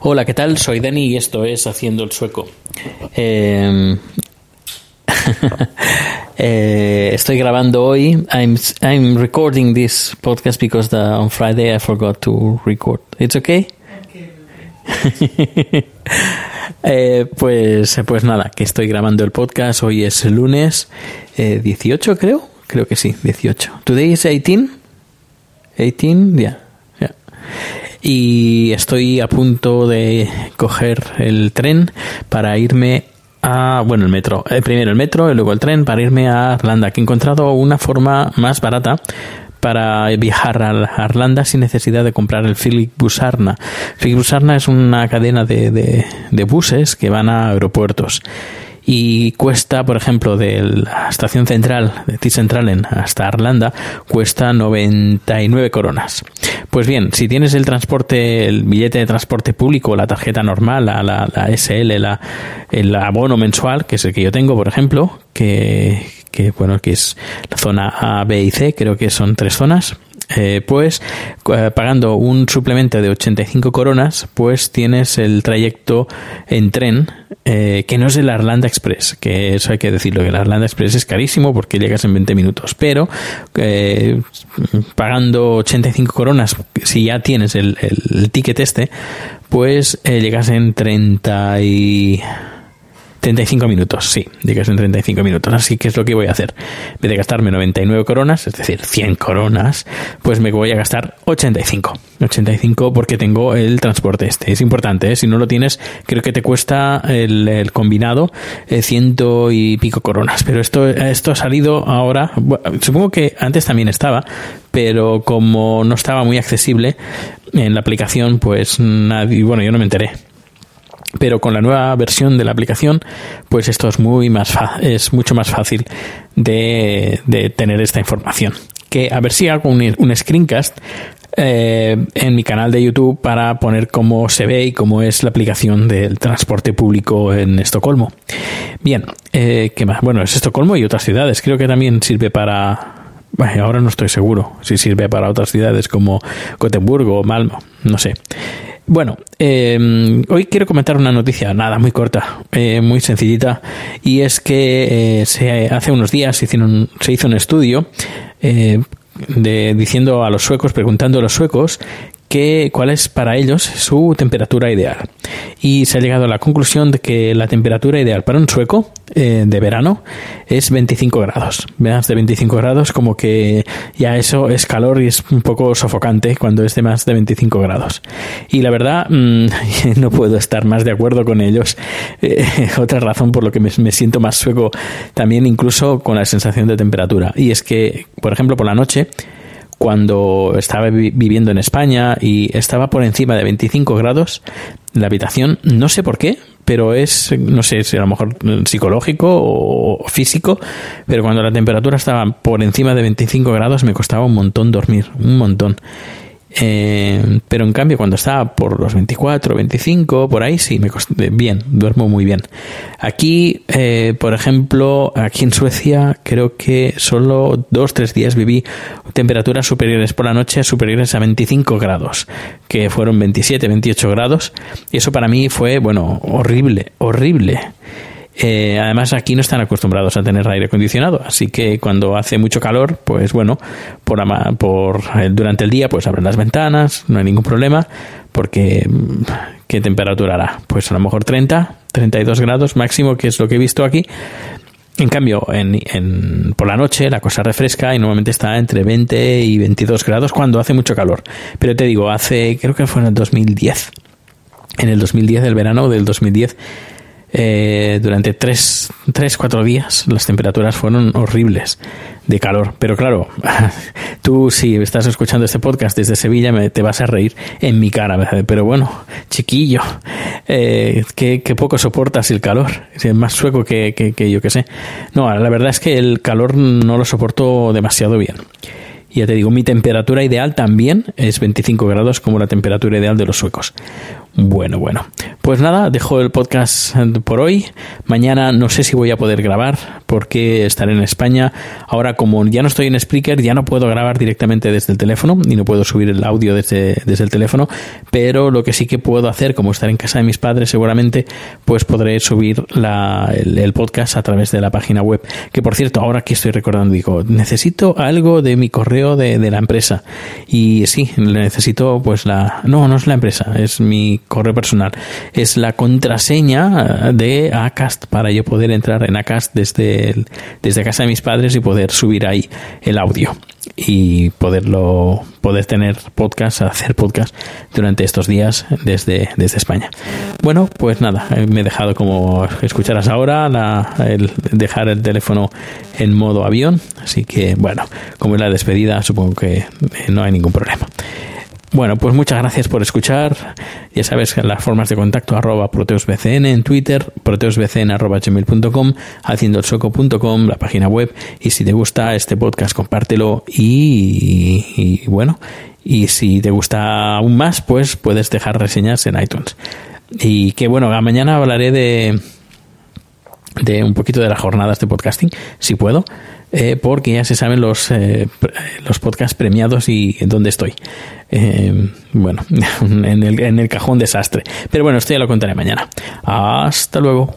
Hola, ¿qué tal? Soy Dani y esto es Haciendo el Sueco. Eh, eh, estoy grabando hoy. I'm, I'm recording this podcast because the, on Friday I forgot to record. It's okay? Eh, pues, pues nada, que estoy grabando el podcast. Hoy es lunes eh, 18, creo. Creo que sí, 18. Today is 18. 18, yeah. yeah. Y estoy a punto de coger el tren para irme a, bueno, el metro. Eh, primero el metro y luego el tren para irme a Irlanda, que he encontrado una forma más barata para viajar a Irlanda sin necesidad de comprar el Philip Busarna. Philip Busarna es una cadena de, de, buses que van a aeropuertos y cuesta, por ejemplo, de la estación central de T-Centralen hasta Irlanda, cuesta 99 coronas. Pues bien, si tienes el transporte, el billete de transporte público, la tarjeta normal, la, la, la SL, la, el abono mensual, que es el que yo tengo, por ejemplo, que, que bueno, que es la zona A, B y C, creo que son tres zonas, eh, pues eh, pagando un suplemento de 85 coronas, pues tienes el trayecto en tren eh, que no es el Arlanda Express, que eso hay que decirlo, que el Arlanda Express es carísimo porque llegas en 20 minutos, pero pagando 85 coronas, si ya tienes el, el, el ticket este, pues llegas en 30 y... 35 minutos, sí, llegas en 35 minutos. Así que es lo que voy a hacer. En vez de gastarme 99 coronas, es decir, 100 coronas, pues me voy a gastar 85. 85 porque tengo el transporte este. Es importante, ¿eh? si no lo tienes, creo que te cuesta el, combinado eh, ciento y pico coronas. Pero esto, esto ha salido ahora, supongo que antes también estaba, pero como no estaba muy accesible en la aplicación, pues nadie, bueno, yo no me enteré pero con la nueva versión de la aplicación pues esto es muy más es mucho más fácil de, de, tener esta información que a ver si hago un, un screencast eh, en mi canal de YouTube para poner cómo se ve y cómo es la aplicación del transporte público en Estocolmo. Bien, eh, ¿qué más? Bueno, es Estocolmo y otras ciudades. Creo que también sirve para... Ahora no estoy seguro si sirve para otras ciudades como Gotemburgo o Malmo, no sé. Bueno, eh, hoy quiero comentar una noticia, nada, muy corta, eh, muy sencillita, y es que eh, se, hace unos días se, se hizo un estudio eh, de, diciendo a los suecos, preguntando a los suecos que, cuál es para ellos su temperatura ideal. Y se ha llegado a la conclusión de que la temperatura ideal para un sueco eh, de verano es 25 grados. Más de 25 grados, como que ya eso es calor y es un poco sofocante cuando es de más de 25 grados. Y la verdad, mmm, no puedo estar más de acuerdo con ellos. Eh, otra razón por lo que me siento más sueco también, incluso con la sensación de temperatura. Y es que, por ejemplo, por la noche, cuando estaba viviendo en España y estaba por encima de 25 grados la habitación, no sé por qué, pero es, no sé si a lo mejor psicológico o físico, pero cuando la temperatura estaba por encima de 25 grados me costaba un montón dormir, un montón. Eh, pero en cambio, cuando está por los 24, 25, por ahí sí, me bien, duermo muy bien. Aquí, eh, por ejemplo, aquí en Suecia, creo que solo dos, tres días viví temperaturas superiores por la noche, superiores a 25 grados, que fueron 27, 28 grados. Y eso para mí fue, bueno, horrible, horrible. Eh, además, aquí no están acostumbrados a tener aire acondicionado, así que cuando hace mucho calor, pues bueno, por, por durante el día, pues abren las ventanas, no hay ningún problema, porque mm, ¿qué temperatura hará? Pues a lo mejor 30, 32 grados máximo, que es lo que he visto aquí. En cambio, en, por la noche la cosa refresca y normalmente está entre 20 y 22 grados cuando hace mucho calor. Pero te digo, hace, creo que fue en el 2010. En el 2010, el verano del 2010, eh, durante tres, tres, cuatro días las temperaturas fueron horribles de calor. Pero claro, tú si estás escuchando este podcast desde Sevilla me, te vas a reír en mi cara. Pero bueno, chiquillo, eh, que, poco soportas el calor. Es más sueco que, que yo que sé. No, la verdad es que el calor no lo soporto demasiado bien. Ya te digo, mi temperatura ideal también es 25 grados como la temperatura ideal de los suecos. Bueno, bueno. Pues nada, dejo el podcast por hoy. Mañana no sé si voy a poder grabar porque estaré en España. Ahora como ya no estoy en Spreaker, ya no puedo grabar directamente desde el teléfono y no puedo subir el audio desde, desde el teléfono. Pero lo que sí que puedo hacer, como estar en casa de mis padres seguramente, pues podré subir la, el, podcast a través de la página web. Que por cierto, ahora que estoy recordando, digo, necesito algo de mi correo de, de la empresa. Y sí, necesito pues la... No, no es la empresa, es mi correo personal. Es la contraseña de Acast para yo poder entrar en Acast desde, desde casa de mis padres y poder subir ahí el audio y poderlo poder tener podcast, hacer podcast durante estos días desde, desde España. Bueno, pues nada, me he dejado como escucharás ahora el dejar el teléfono en modo avión, así que bueno, como es la despedida, supongo que no hay ningún problema. Bueno, pues muchas gracias por escuchar. Ya sabes que las formas de contacto arroba proteusbcn en Twitter, proteusbcn arroba gmail.com, haciendoelsoco.com, la página web. Y si te gusta este podcast, compártelo. Y, bueno, y si te gusta aún más, pues puedes dejar reseñas en iTunes. Y que bueno, mañana hablaré de, de un poquito de las jornadas de podcasting, si puedo. Eh, porque ya se saben los, eh, los podcasts premiados y dónde estoy. Eh, bueno, en el, en el cajón desastre. Pero bueno, esto ya lo contaré mañana. Hasta luego.